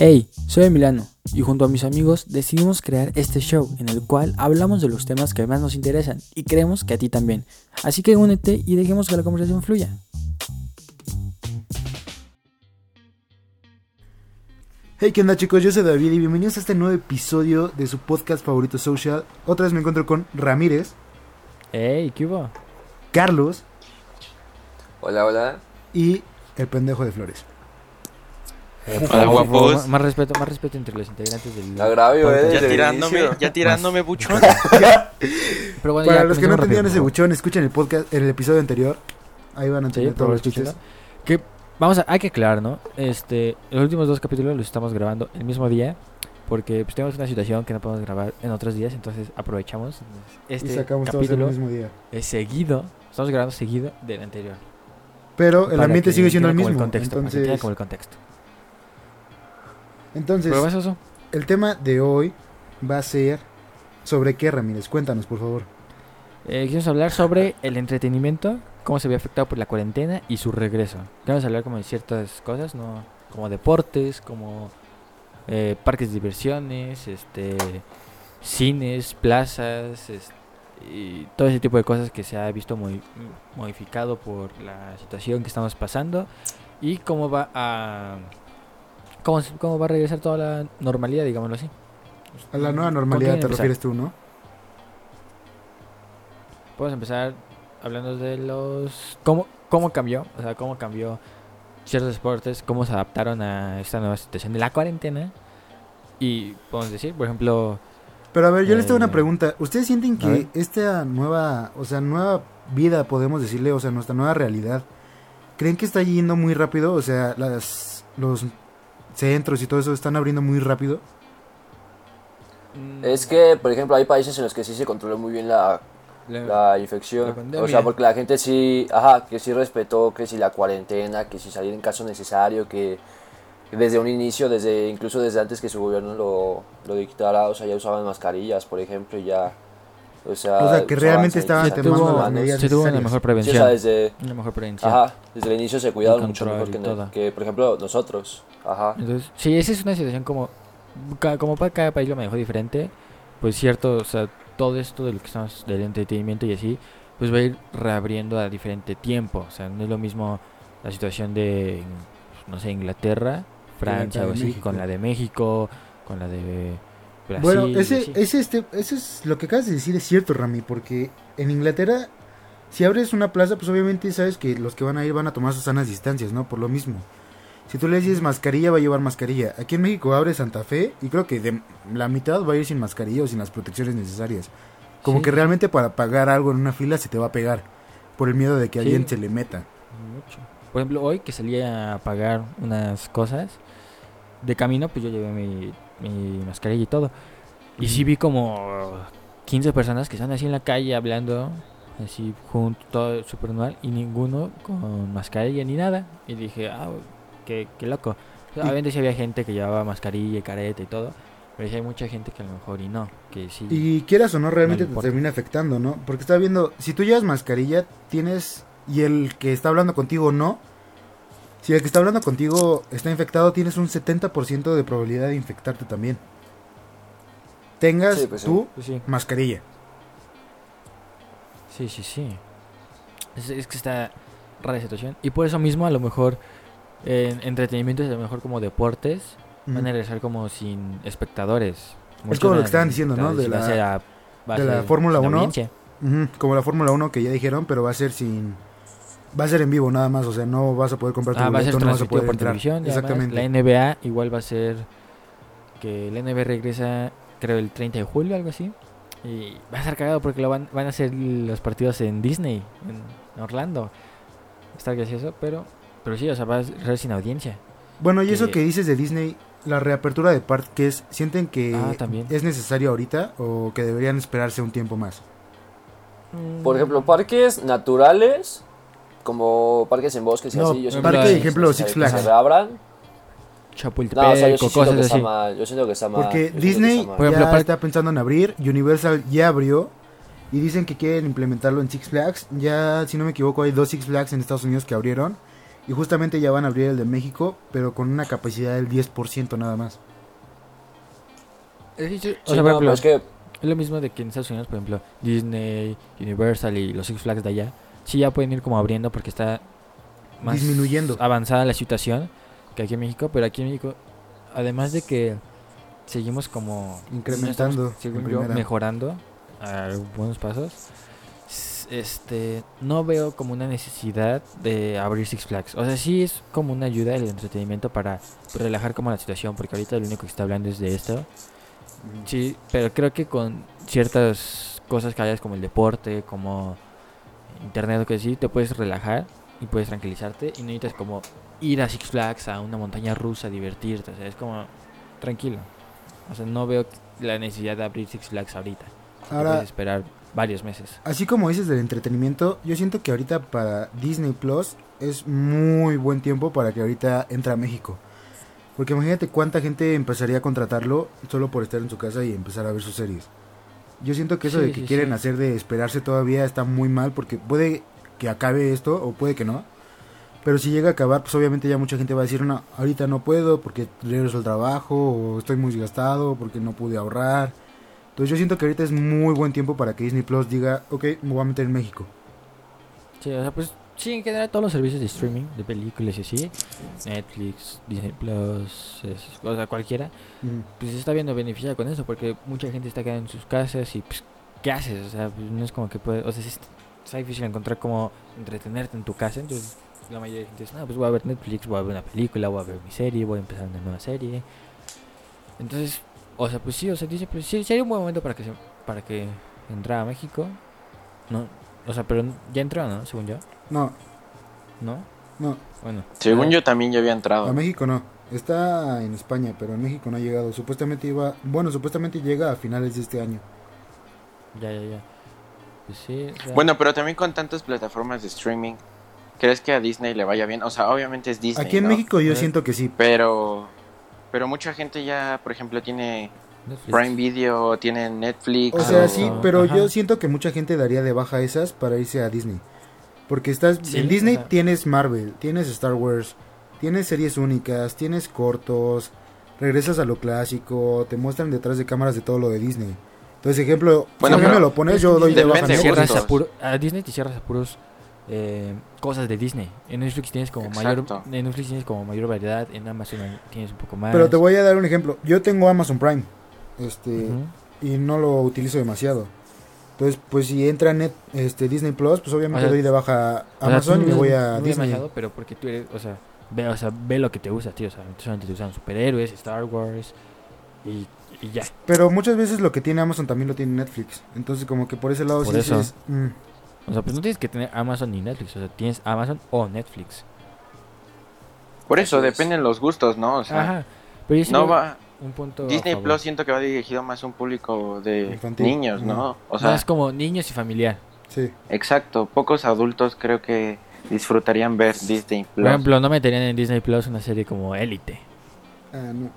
Hey, soy Emiliano y junto a mis amigos decidimos crear este show en el cual hablamos de los temas que más nos interesan y creemos que a ti también. Así que únete y dejemos que la conversación fluya. Hey, ¿qué onda chicos? Yo soy David y bienvenidos a este nuevo episodio de su podcast favorito social. Otra vez me encuentro con Ramírez, Hey, ¿qué hubo? Carlos Hola, hola. y el pendejo de Flores. Hola, guapos. Más, más respeto, más respeto entre los integrantes del Agravio, eh. Ya el tirándome, inicio. ya tirándome, buchón. Pero bueno, Para ya, los que no entendían ese buchón, escuchen el podcast, el episodio anterior. Ahí van a Sí, entender por todos los chistes. Que vamos a, hay que aclarar, ¿no? Este, los últimos dos capítulos los estamos grabando el mismo día porque pues, tenemos una situación que no podemos grabar en otros días, entonces aprovechamos Y este sacamos todos en el capítulo mismo día. es seguido, estamos grabando seguido del anterior. Pero el ambiente sigue siendo el mismo. como contexto, entonces, como el contexto. Entonces eso, el tema de hoy va a ser sobre qué, Ramírez. Cuéntanos, por favor. eh, queremos hablar sobre el entretenimiento, cómo se ve afectado por la cuarentena y su regreso. Queremos hablar como de ciertas cosas, no como deportes, como eh, parques de diversiones, este, cines, plazas, es- y todo ese tipo de cosas que se ha visto muy modificado por la situación que estamos pasando y cómo va a cómo, cómo va a regresar toda la normalidad, digámoslo así. A la nueva ¿Con normalidad te empezar? refieres tú, ¿no? Podemos empezar hablando de los cómo cómo cambió, o sea, cómo cambió ciertos deportes, cómo se adaptaron a esta nueva situación de la cuarentena y podemos decir, por ejemplo, Pero a ver, yo les tengo Eh, una pregunta. ¿Ustedes sienten que esta nueva, o sea, nueva vida, podemos decirle, o sea, nuestra nueva realidad, creen que está yendo muy rápido? O sea, las, los centros y todo eso están abriendo muy rápido. mm, Es que, por ejemplo, hay países en los que sí se controló muy bien la, la- la infección. la o sea, porque la gente sí, ajá, que sí respetó que si la cuarentena, que si salir en caso necesario, que desde un inicio, desde incluso desde antes que su gobierno lo, lo dictara, o sea, ya usaban mascarillas, por ejemplo, y ya. O sea, O sea, que realmente estaban tomando tuvo, las medidas se tuvo una mejor Sí, o prevención, sea, desde, una mejor prevención. ajá, desde el inicio se cuidaron mucho mejor que, no- todo. que, por ejemplo, nosotros. Ajá. Entonces, sí, esa es una situación como como para cada país lo manejó diferente, pues cierto, o sea, todo esto de lo que estamos del entretenimiento y así, pues va a ir reabriendo a diferente tiempo, o sea, no es lo mismo la situación de no sé, Inglaterra, Francia o así, México. con la de México, con la de Brasil. bueno, ese, ese, este, eso es lo que acabas de decir, es cierto, Rami, porque en Inglaterra, si abres una plaza, pues obviamente sabes que los que van a ir van a tomar sus sanas distancias, ¿no? Por lo mismo. Si tú le dices mascarilla, va a llevar mascarilla. Aquí en México abre Santa Fe y creo que de la mitad va a ir sin mascarilla o sin las protecciones necesarias. Como Sí. que realmente para pagar algo en una fila se te va a pegar por el miedo de que Sí. alguien se le meta. Mucho. Por ejemplo, hoy que salí a pagar unas cosas, de camino, pues yo llevé mi, mi mascarilla y todo. Y sí vi como 15 personas que están así en la calle hablando, así junto, todo súper normal, y ninguno con mascarilla ni nada. Y dije, ah, qué, qué loco. Y- Obviamente sí había gente que llevaba mascarilla y careta y todo, pero sí hay mucha gente que a lo mejor y no, que sí. Y quieras o no, realmente le te termina afectando, ¿no? Porque estaba viendo, si tú llevas mascarilla, tienes. Y el que está hablando contigo no. Si el que está hablando contigo está infectado, tienes un 70% de probabilidad de infectarte también. Tengas Sí, pues tú Pues sí, mascarilla. sí, sí, sí. Es, es que está rara la situación. Y por eso mismo, a lo mejor, en entretenimiento es a lo mejor como deportes, van a regresar como sin espectadores. Muchos como lo que estaban diciendo, ¿no? De la- de la Fórmula sin 1. audiencia. Ujú, Como la Fórmula 1 que ya dijeron, pero va a ser sin. Va a ser en vivo nada más, o sea, no vas a poder comprar tu Ah, va a ser boleto, no vas a poder por entrar. televisión. Exactamente. La NBA igual va a ser que la NBA regresa, creo, el 30 de julio, algo así. Y va a estar cagado porque lo van, van a hacer los partidos en Disney, en Orlando. Está gracioso, pero, pero sí, o sea, va a ser sin audiencia. Bueno, y eso que- que dices de Disney, la reapertura de parques, ¿sienten que Ah, también. es necesario ahorita o que deberían esperarse un tiempo más? Por ejemplo, parques naturales, como parques en bosques y No, así. Yo siento parque, que es ejemplo, Six que Flags. Se reabran. Chapultepec, No, o sea, yo sí cosas que así. mal. Yo siento que está mal. Porque que Disney está mal. Por ejemplo, ya está pensando en abrir, Universal ya abrió y dicen que quieren implementarlo en Six Flags. Ya, si no me equivoco, hay dos Six Flags en Estados Unidos que abrieron Y justamente ya van a abrir el de México, pero con una capacidad del 10% nada más. O Sí, sea, no, ejemplo, es que es lo mismo de que en Estados Unidos, por ejemplo, Disney, Universal y los Six Flags de allá, sí ya pueden ir como abriendo porque está más Disminuyendo. avanzada la situación que aquí en México, pero aquí en México, además de que seguimos como Incrementando, según yo, mejorando a buenos pasos. Este, no veo como una necesidad de abrir Six Flags. O sea, sí es como una ayuda el entretenimiento para relajar como la situación, porque ahorita lo único que está hablando es de esto. Sí, pero creo que con ciertas cosas que hayas como el deporte, como internet o que sí, te puedes relajar y puedes tranquilizarte y no necesitas como ir a Six Flags, a una montaña rusa, divertirte, o sea, es como tranquilo. O sea, no veo la necesidad de abrir Six Flags ahorita. Ahora, puedes esperar varios meses. Así como dices del entretenimiento, yo siento que ahorita para Disney Plus es muy buen tiempo para que ahorita entre a México. Porque imagínate cuánta gente empezaría a contratarlo solo por estar en su casa y empezar a ver sus series. Yo siento que eso Sí, de que sí, quieren sí. hacer de esperarse todavía está muy mal porque puede que acabe esto o puede que no. Pero si llega a acabar, pues obviamente ya mucha gente va a decir, no, ahorita no puedo porque regreso al trabajo o estoy muy desgastado porque no pude ahorrar. Entonces yo siento que ahorita es muy buen tiempo para que Disney Plus diga, ok, me voy a meter en México. Sí, o sea, pues sí, en general todos los servicios de streaming, de películas y así, Netflix, Disney Plus, es- o sea, cualquiera, Mm. pues se está viendo beneficiada con eso, porque mucha gente está quedando en sus casas y pues, ¿qué haces? O sea, pues, no es como que puede, o sea, está, está difícil encontrar cómo entretenerte en tu casa, entonces la mayoría de gente dice, no, pues voy a ver Netflix, voy a ver una película, voy a ver mi serie, voy a empezar una nueva serie. Entonces, o sea, pues sí, o sea, dice, pues sí, sería un buen momento para que se, para que entrara a México. No, o sea, pero ya entró, ¿no? Según yo. No, ¿No? no, Bueno. Según yo también ya había entrado. a México no. Está en España, pero en México no ha llegado. Supuestamente iba, bueno, supuestamente llega a finales de este año. Ya, ya, ya. Pues sí. Bueno, pero también con tantas plataformas de streaming, ¿crees que a Disney le vaya bien? O sea, obviamente es Disney. Aquí en ¿no? México yo Eh. siento que sí. Pero, pero mucha gente ya, por ejemplo, tiene Netflix. Prime Video, tiene Netflix. O sea, o- sí, pero Ajá. yo siento que mucha gente daría de baja esas para irse a Disney. Porque estás Sí, en Disney o sea- tienes Marvel, tienes Star Wars, tienes series únicas, tienes cortos, regresas a lo clásico, te muestran detrás de cámaras de todo lo de Disney. Entonces, ejemplo, Bueno, si a mí pero- me lo pones, yo doy de baja. cierras a, puro- a Disney te cierras a puros eh, cosas de Disney. En Netflix tienes como mayor en Netflix tienes como mayor variedad, en Amazon tienes un poco más. Pero te voy a dar un ejemplo. Yo tengo Amazon Prime. Este, y no lo utilizo demasiado. Entonces, pues si entra net, este Disney Plus, pues obviamente O sea, doy de baja O sea, Amazon y me voy a no Disney. demasiado, pero porque tú eres, o sea, ve, o sea, ve lo que te gusta, tío, o sea, solamente te gustan superhéroes, Star Wars y, y ya. Pero muchas veces lo que tiene Amazon también lo tiene Netflix. Entonces, como que por ese lado Por sí eso. mm, O sea, pues no tienes que tener Amazon ni Netflix, o sea, tienes Amazon o Netflix. Por eso, dependen los gustos, ¿no? O sea, Ajá. Pero yo sí no va... un punto a Disney favor. Plus siento que va dirigido más a un público de Infantil. niños, ¿no? O O sea, es como niños y familiar. sí. exacto. Pocos adultos creo que disfrutarían ver Disney Por Plus. ejemplo, no meterían en Disney Plus una serie como Élite. Ah, no.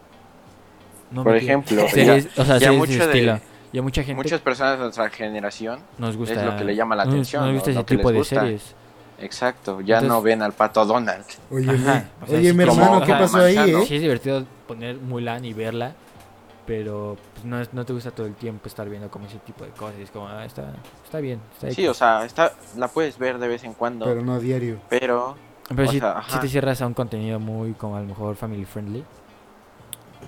No Por ejemplo, series, o sea, ya series mucho de- estilo. Mucha gente Muchas personas de nuestra generación, nos gusta. es lo que le llama la no- atención, No, ¿no? gusta ese Lo que tipo de gusta. series. Exacto, ya Entonces- no ven al pato Donald. Oye, Ajá, mi- o sea, oye, sí mi como- hermano, ¿qué pasó ahí, eh? Sí es divertido poner Mulan y verla, pero pues, no, es- no te gusta todo el tiempo estar viendo como ese tipo de cosas. Es como, ah, está, está bien. Está Sí, o sea, está, la puedes ver de vez en cuando, Pero pero, no a diario. Pero o si, sea, si te cierras a un contenido muy, como a lo mejor family friendly.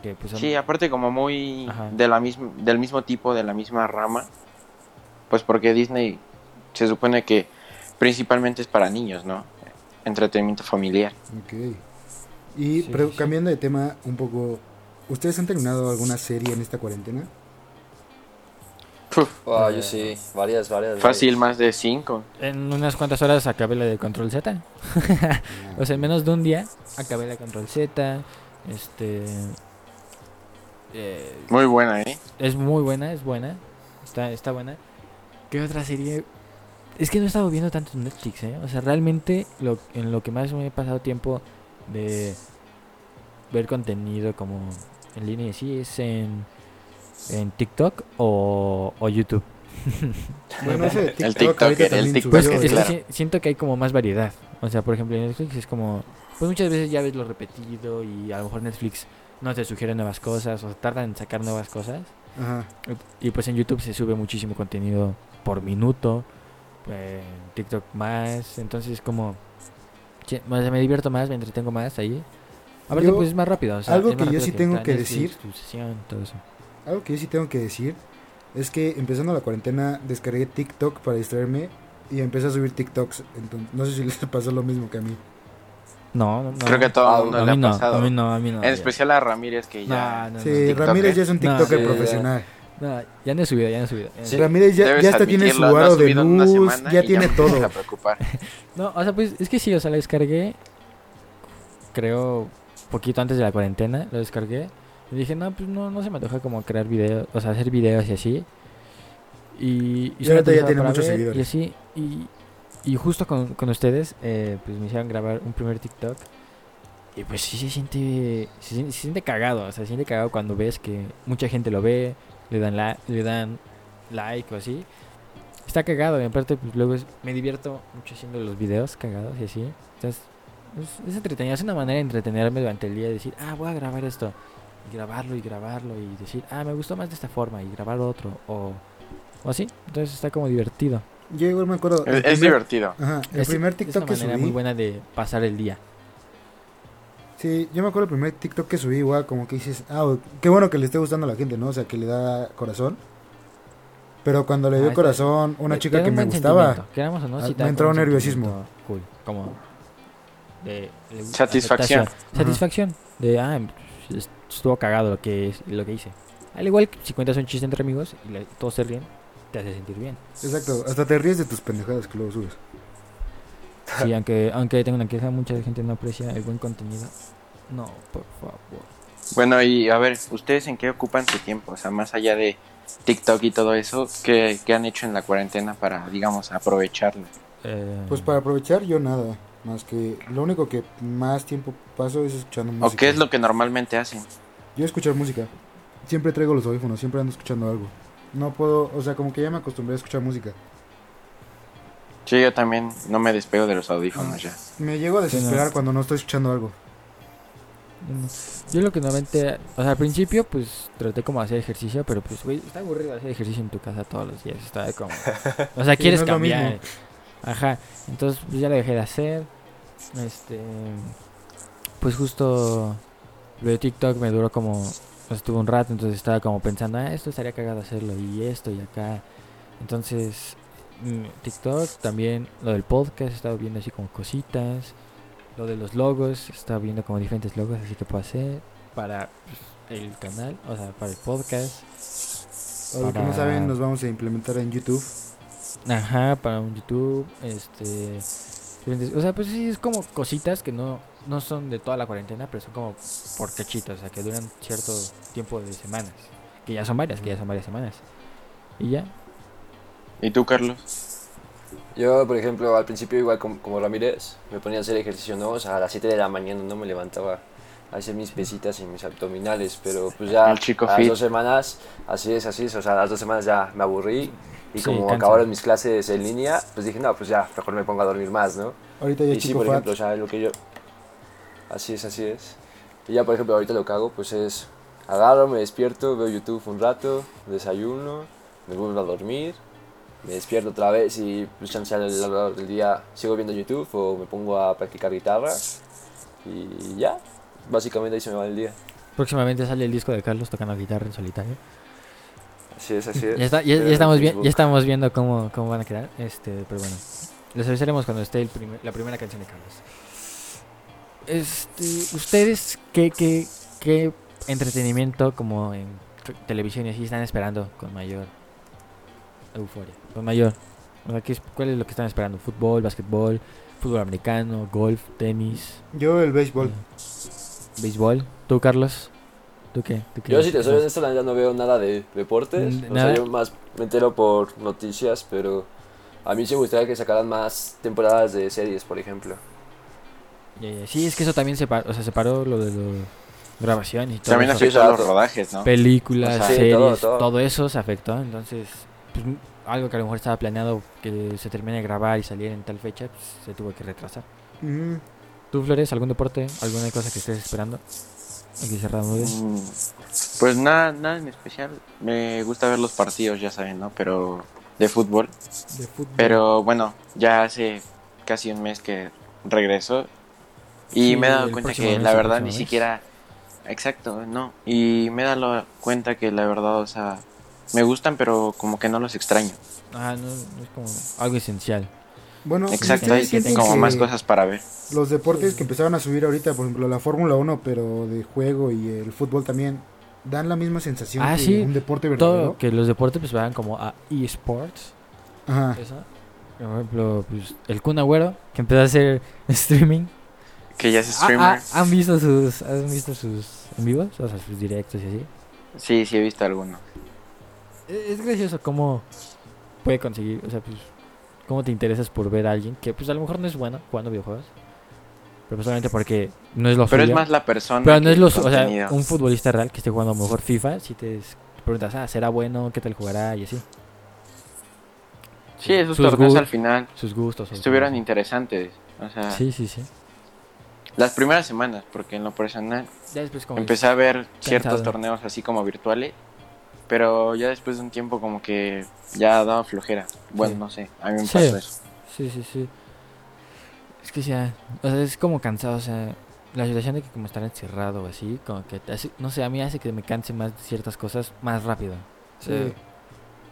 Que pues son- sí, aparte como muy Ajá. de la misma, del mismo tipo, de la misma rama, pues porque Disney se supone que principalmente es para niños, ¿no? Entretenimiento familiar. Ok. Y Sí, pero sí, sí. cambiando de tema un poco, ¿ustedes han terminado alguna serie en esta cuarentena? Puf, Ah, Eh, yo sí, varias, varias. fácil, varias. más de cinco. En unas cuantas horas acabé la de Control Z. O sea, en menos de un día acabé la Control Z. Este. eh, Muy buena, ¿eh? es muy buena, es buena. Está, está buena. ¿Qué otra serie? Es que no he estado viendo tanto en Netflix, ¿eh? O sea, realmente lo, en lo que más me he pasado tiempo de ver contenido como en línea y sí es en, en TikTok o, o YouTube. Bueno, ese de El TikTok ahorita TikTok, el también TikTok Pues es que claro. si- siento que hay como más variedad. O sea, por ejemplo, en Netflix es como, pues muchas veces ya ves lo repetido y a lo mejor Netflix no te sugiere nuevas cosas o tardan en sacar nuevas cosas. Ajá. Y pues en YouTube se sube muchísimo contenido por minuto, eh, en TikTok más, entonces como, sea, me divierto más, me entretengo más ahí. Aparte Yo- pues es más rápido. o sea, algo es más que yo sí tengo a que decir- sesión, todo eso. Algo que yo sí tengo que decir es que empezando la cuarentena descargué TikTok para distraerme y empecé a subir TikToks. Entonces, no sé si les pasó lo mismo que a mí. No. Creo que a todo el mundo a le ha mí no, pasado. a mí no, a mí no. En ya. especial a Ramírez, que ya. No, no, Sí. Ramírez ya es un No, TikToker sí, profesional. No, ya no he subido, ya no he subido. ya Sí. Ramírez ya, ya hasta tiene su no aro de luz, ya tiene todo. No, o sea, pues es que sí, o sea, la descargué, creo, poquito antes de la cuarentena, lo descargué. Y dije, no, pues no, no se me antoja como crear videos, o sea, hacer videos y así. Y, Y ahorita ya tiene muchos ver seguidores. Y así, y, y justo con, con ustedes, eh, pues me hicieron grabar un primer TikTok. Y pues sí se siente, se siente, se siente cagado, o sea, se siente cagado cuando ves que mucha gente lo ve, le dan, la, le dan like o así. Está cagado y aparte pues luego es- me divierto mucho haciendo los videos cagados y así. Entonces es, es entretenido, es una manera de entretenerme durante el día y decir, ah, voy a grabar esto. Y grabarlo y grabarlo y decir, ah, me gustó más de esta forma y grabar otro o, o así. Entonces está como divertido. Yo igual me acuerdo. el Es, es primer- divertido. Ajá, el Es- primer es TikTok una que manera subí. muy buena de pasar el día. Sí, yo me acuerdo el primer TikTok que subí, igual como que dices, ah, qué bueno que le esté gustando a la gente, ¿no? O sea, que le da corazón. Pero cuando le Ah, dio está- corazón, una Te- chica que un me gustaba, no, Ah, me entró un nerviosismo. Cool, como de, de Satisfacción. aceptación. Satisfacción de ah, estuvo cagado lo que es- lo que hice. Al igual que si cuentas un chiste entre amigos y le- todos se ríen, te hace sentir bien. exacto, hasta te ríes de tus pendejadas que luego subes. Sí, aunque aunque tengo una queja, mucha gente no aprecia el buen contenido. No, por favor. Bueno, y a ver, ¿ustedes en qué ocupan su tiempo? O sea, más allá de TikTok y todo eso, ¿qué, qué han hecho en la cuarentena para, digamos, aprovecharlo? Eh, Pues para aprovechar yo nada, más que lo único que más tiempo paso es escuchando música. ¿O qué es lo que normalmente hacen? Yo escuchar música. Siempre traigo los audífonos, siempre ando escuchando algo. No puedo, o sea, como que ya me acostumbré a escuchar música. Sí, yo también no me despego de los audífonos ya. Me llego a desesperar cuando no estoy escuchando algo. Yo lo que normalmente, o sea, al principio pues traté como de hacer ejercicio, pero pues güey, está aburrido hacer ejercicio en tu casa todos los días, está como O sea, Sí, quieres no cambiar. Ajá. Entonces, pues ya lo dejé de hacer. Este pues justo lo de TikTok me duró como pues, estuvo un rato, entonces estaba como pensando, ah, esto estaría cagado hacerlo y esto y acá. Entonces, TikTok también lo del podcast, he estado viendo así como cositas. Lo de los logos, he estado viendo como diferentes logos así que puedo hacer para pues, el canal, o sea, para el podcast. Lo que no saben, nos vamos a implementar en YouTube. Ajá, para un YouTube, este... diferentes- O sea, pues sí, es como cositas que no, no son de toda la cuarentena, pero son como por cachitos, o sea, que duran cierto tiempo de semanas. Que ya son varias, que ya son varias semanas. Y ya. ¿Y tú, Carlos? Yo, por ejemplo, al principio, igual como, como Ramírez, me ponía a hacer ejercicio, ¿no? O sea, a las 7 de la mañana no me levantaba a hacer mis pesitas y mis abdominales, pero pues ya a las fit. dos semanas, así es, así es, o sea, a las dos semanas ya me aburrí y Sí, como cansa. acabaron mis clases en línea, pues dije, no, pues ya, mejor me pongo a dormir más, ¿no? Ahorita ya Y sí, por fat. ejemplo, o sea, lo que yo... Así es, así es. Y ya, por ejemplo, ahorita lo que hago, pues es... Agarro, me despierto, veo YouTube un rato, desayuno, me vuelvo a dormir, me despierto otra vez y pues chance al largo del día sigo viendo YouTube o me pongo a practicar guitarra y ya, básicamente ahí se me va el día. Próximamente sale el disco de Carlos tocando guitarra en solitario. Así es, así es. Ya, está, ya, ya estamos, bien, ya estamos viendo cómo, cómo van a quedar. Este, pero bueno. Les avisaremos cuando esté el primer- la primera canción de Carlos. Este, ¿Ustedes qué, qué, qué entretenimiento como en televisión y así están esperando con mayor euforia? Con mayor. O sea, ¿qué es- ¿cuál es lo que están esperando? ¿Fútbol, básquetbol, fútbol americano, golf, tenis, Yo el béisbol. béisbol? ¿Tú, Carlos? ¿Tú qué? ¿Tú qué Yo si te soy honesto, la no veo nada de deportes. Mm, O nada. sea, yo más me entero por noticias, pero a mí sí me gustaría que sacaran más temporadas de series, por ejemplo. Sí, es que eso también se paró, o sea, se paró lo de la grabación y todo También eso. Sí, afecta a los rodajes, ¿no? Películas, O sea, Sí, series, todo, todo, todo. eso se afectó. Entonces, pues, algo que a lo mejor estaba planeado que se termine de grabar y saliera en tal fecha, pues, se tuvo que retrasar. Mm, ¿Tú, Flores, algún deporte, alguna cosa que estés esperando? Aquí cerramos. Mm, Pues nada, nada en especial. Me gusta ver los partidos, ya saben, ¿no? Pero de fútbol. De fútbol. Pero bueno, ya hace casi un mes que regreso. Y Sí, me he dado cuenta que mes, la verdad ni mes. siquiera... Exacto, no. Y me he dado cuenta que la verdad, o sea, me gustan, pero como que no los extraño. Ah, no, no es como algo esencial. Bueno, Exacto, ¿ustedes hay como que más cosas para ver. Los deportes que empezaron a subir ahorita, por ejemplo, la Fórmula 1, pero de juego y el fútbol también, dan la misma sensación Ah, que sí. un deporte verdadero. Todo que los deportes pues vayan como a eSports. Ajá. Por ejemplo, pues, el Kun Agüero, que empezó a hacer streaming. Que ya es Ah, streamer. ah, ¿Han visto sus han visto sus en vivos? O sea, sus directos y así. Sí, sí he visto alguno. E- Es gracioso cómo puede conseguir, o sea, pues, cómo te interesas por ver a alguien que, pues, a lo mejor no es bueno jugando videojuegos. Pero pues, solamente porque no es lo Pero es más la persona. Pero no es lo o sea, un futbolista real que esté jugando a lo mejor FIFA, si te preguntas, ah, ¿será bueno? ¿Qué tal jugará? Y así. Sí, esos sus torneos al final Sus gustos. sus estuvieron interesantes. O sea, Sí, sí, sí. las primeras semanas, porque en lo personal Ya después como empecé a ver ciertos torneos así como virtuales. Pero ya después de un tiempo como que ya daba flojera. Bueno, Sí. no sé, a mí me Sí. pasó eso. Sí, sí, sí. Es que ya, o sea, es como cansado, o sea, la situación de que como estar encerrado o así, como que, no sé, a mí hace que me canse más de ciertas cosas más rápido. Sí.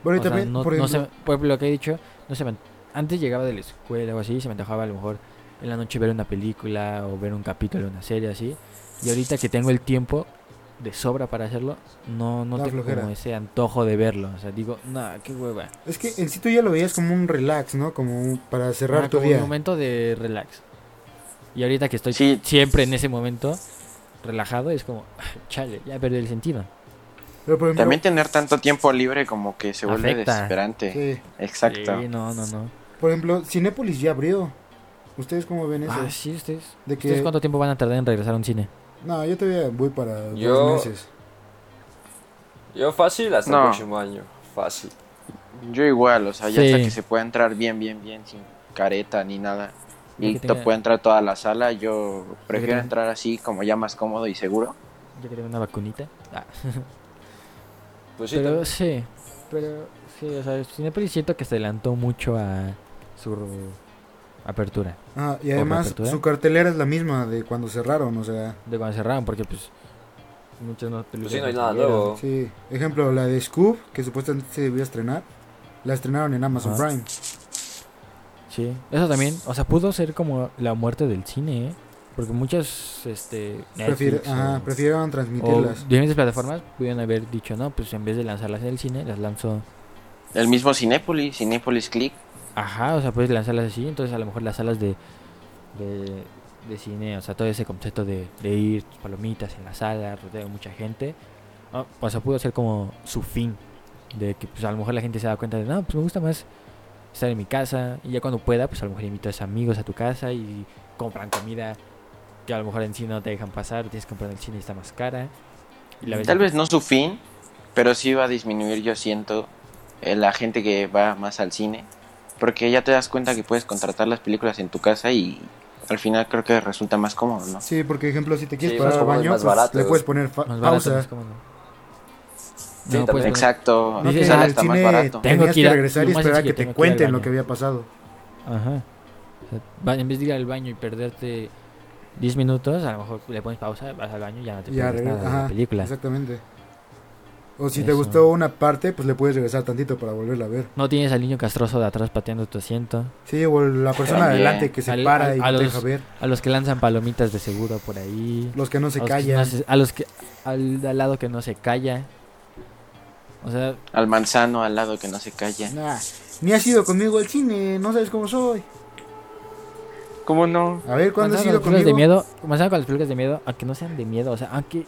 Bueno, y o sea, también, no, por no ejemplo, se- por ejemplo, lo que he dicho, no sé, me- antes llegaba de la escuela o así, se me antojaba a lo mejor en la noche ver una película o ver un capítulo de una serie así, y ahorita que tengo el tiempo de sobra para hacerlo, no, no Da tengo flojera. como ese antojo de verlo, o sea, digo, no, qué hueva. es que en sí tú ya lo veías como un relax, ¿no? Como un- para cerrar Ah, tu como día. un momento de relax. Y ahorita que estoy Sí. siempre en ese momento relajado, es como, "Ah, chale, ya perdí el sentido. Pero por ejemplo, También tener tanto tiempo libre como que se vuelve Afecta. desesperante. sí. Exacto. Sí, no, no, no. por ejemplo, Cinépolis ya abrió. ¿Ustedes cómo ven eso? Ah, sí, ustedes. de que ¿Ustedes cuánto tiempo van a tardar en regresar a un cine? No, yo todavía voy para Yo- dos meses. Yo fácil hasta No. el próximo año. Fácil. Yo igual, o sea, ya Sí. hasta que se pueda entrar bien, bien, bien, sin careta ni nada. Y te puede entrar toda la sala, yo prefiero tenga- entrar así como ya más cómodo y seguro. Ya que tengo una vacunita. Ah, Pues sí, pero también. sí, pero sí, o sea, Cinepolis siento que se adelantó mucho a su apertura. Ah, y además su cartelera es la misma de cuando cerraron, o sea, De cuando cerraron, porque pues muchas no Pues sí, no hay nada nuevo. sí. Ejemplo, la de Scoop, que supuestamente se debía estrenar, la estrenaron en Amazon Ajá. Prime. Sí, eso también, o sea, pudo ser como la muerte del cine, ¿eh? Porque muchos, este, Netflix ajá, o- prefirieron o transmitirlas. diferentes plataformas pudieron haber dicho, no, pues en vez de lanzarlas en el cine, las lanzo, El mismo Cinépolis, Cinépolis Click. Ajá, o sea, puedes lanzarlas así, entonces a lo mejor las salas de, de, de cine, o sea, todo ese concepto de, de ir, palomitas en la sala, rodear mucha gente, ah, o sea, pudo ser como su fin, de que pues a lo mejor la gente se da cuenta de, no, pues me gusta más estar en mi casa, y ya cuando pueda, pues a lo mejor invitas amigos a tu casa y compran comida que a lo mejor en cine no te dejan pasar, tienes que comprar en el cine y está más cara. Y la Tal vez no su fin, pero sí va a disminuir, yo siento, eh, la gente que va más al cine. Porque ya te das cuenta que puedes contratar las películas en tu casa y al final creo que resulta más cómodo, ¿no? Sí, porque ejemplo, si te quieres Sí, parar más al baño, más pues, barato. le puedes poner Más barato, pausa. más cómodo. Sí, No, poner- Exacto. No que sale el hasta más cine barato. Tengo que ir que a- regresar y más esperar a es que que te que cuenten lo que había pasado. Ajá. O sea, va- en vez de ir al baño y perderte 10 minutos, a lo mejor le pones pausa, vas al baño y ya no te pierdes nada de la película. Exactamente. O si te gustó una parte, pues le puedes regresar tantito para volverla a ver. No tienes al niño castroso de atrás pateando tu asiento. Sí, o la persona También. adelante que se Al- para al- y a no te los- deja ver. A los que lanzan palomitas de seguro por ahí. Los que no se a los que callan. no se- a los que. Al al lado que no se calla. O sea, Al manzano al lado que no se calla. Nah, ni has ido conmigo al cine, no sabes cómo soy. ¿Cómo no? A ver, ¿cuándo has ido con las películas de conmigo? miedo. Manzana con las películas de miedo, aunque no sean de miedo. O sea, aunque,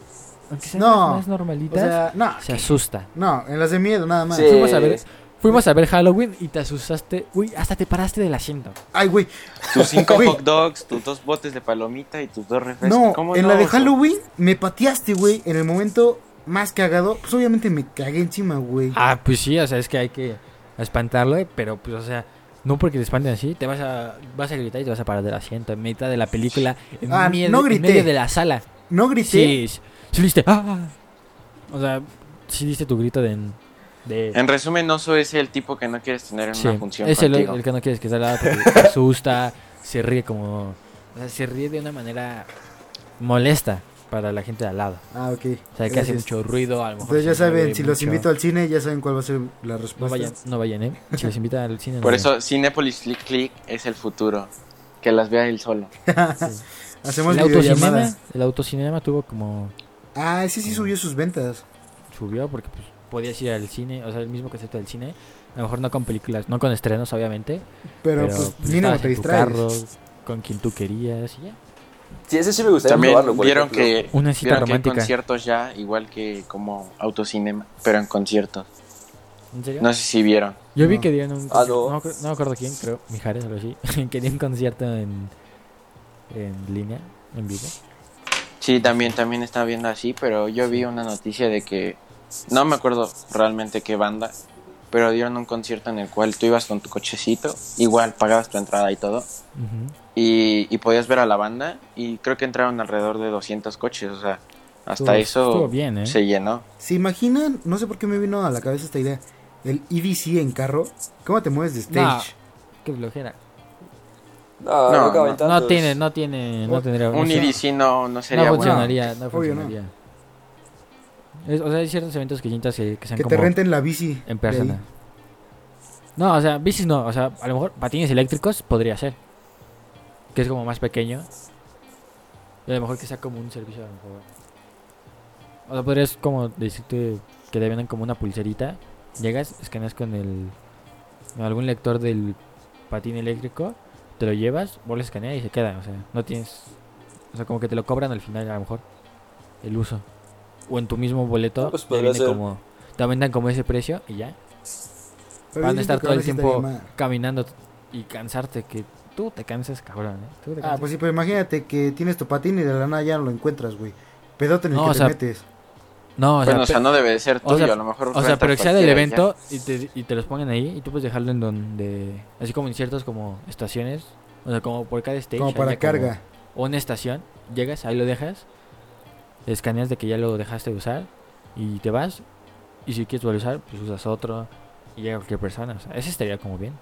aunque sean No, las más O normalitas, sea, no, se asusta. no, en las de miedo nada más. Sí. Fuimos a ver. Fuimos a ver Halloween y te asustaste. Uy, hasta te paraste del asiento. Ay, güey. Tus cinco hot dogs, tus dos botes de palomita y tus dos refrescos. No, ¿Cómo en no, la de? Halloween me pateaste, güey. En el momento más cagado, pues obviamente me cagué encima, güey. Ah, pues sí, o sea, es que hay que espantarlo, eh, pero pues, o sea, No porque te espanten así, te vas a, vas a gritar y te vas a parar del asiento en mitad de la película, en, Ah, mie- no en grité. medio de la sala. No grité. Sí, sí, sí diste, ¡ah! O sea, sí diste tu grito de... de En resumen, Oso es el tipo que no quieres tener en sí, una función es el, contigo. el que no quieres que lado porque te asusta, se ríe como... O sea, se ríe de una manera molesta para la gente de al lado. Ah, ok. O sea, que hace mucho ruido, a lo mejor... Entonces ya saben, si los invito al cine, ya saben cuál va a ser la No respuesta. vayan, no vayan, ¿eh? Si los invita al cine... no Por vayan. eso Cinepolis Click Click es el futuro. Que las vea él solo. Hacemos el autocinema, el autocinema tuvo como Ah, ese sí subió sus ventas. subió porque pues podías ir al cine, o sea, el mismo concepto del cine, a lo mejor no con películas, no con estrenos obviamente, Pero, pero, pues, pues, mínimo estabas te distraes. carro con quien tú querías y ya. Sí, ese sí me gustaría También probarlo. por vieron ejemplo. que, Una cita vieron que hay romántica. conciertos ya, igual que como autocinema, pero en conciertos. ¿En serio? No sé si vieron. Yo vi No. que dieron un Ah, concierto- no. no, me- no me acuerdo quién, creo, Mijares o algo así, que dio un concierto en en línea, en vivo. Sí, también, también estaba viendo así, pero yo vi una noticia de que no me acuerdo realmente qué banda, pero dieron un concierto en el cual tú ibas con tu cochecito, igual pagabas tu entrada y todo, Ujú. Y, y podías ver a la banda, y creo que entraron alrededor de 200 coches, o sea, hasta eso bien, ¿eh? se llenó. ¿Se imaginan? No sé por qué me vino a la cabeza esta idea. El EDC en carro. ¿Cómo te mueves de stage? Qué flojera. No, No, no, no. tiene, no tiene, no tendría Un EDC no, no sería no bueno. funcionaría, no obvio no. funcionaría. Es- o sea, hay ciertos eventos que sientas que, que sean Que como te renten la bici. en persona. No, o sea, bicis no, o sea, a lo mejor patines eléctricos podría ser. Que es como más pequeño. Y a lo mejor que sea como un servicio a lo mejor. O sea, podrías como decirte que te venden como una pulserita. Llegas, escaneas con el con algún lector del patín eléctrico, te lo llevas, vuelves a escanear y se queda, o sea, no tienes o sea, como que te lo cobran al final a lo mejor el uso. O en tu mismo boleto pues te viene como te aumentan como ese precio y ya. Pero Van a estar todo el tiempo caminando y cansarte que tú te cansas, cabrón, ¿eh? Tú te Ah, cansas. pues sí, pero imagínate que tienes tu patín y de la nada ya no lo encuentras, güey. Pedote en el No, que o te sea, metes. No, o sea, bueno, o sea, no debe de ser o tuyo, sea, a lo mejor. o sea, pero que sea del evento y te, y te los pongan ahí y tú puedes dejarlo en donde, así como en ciertas como estaciones, o sea, como por cada stage. Como para carga. o una estación, llegas, ahí lo dejas, escaneas de que ya lo dejaste de usar y te vas. Y si quieres volver a usar, pues usas otro y llega cualquier persona. O sea, ese estaría como bien.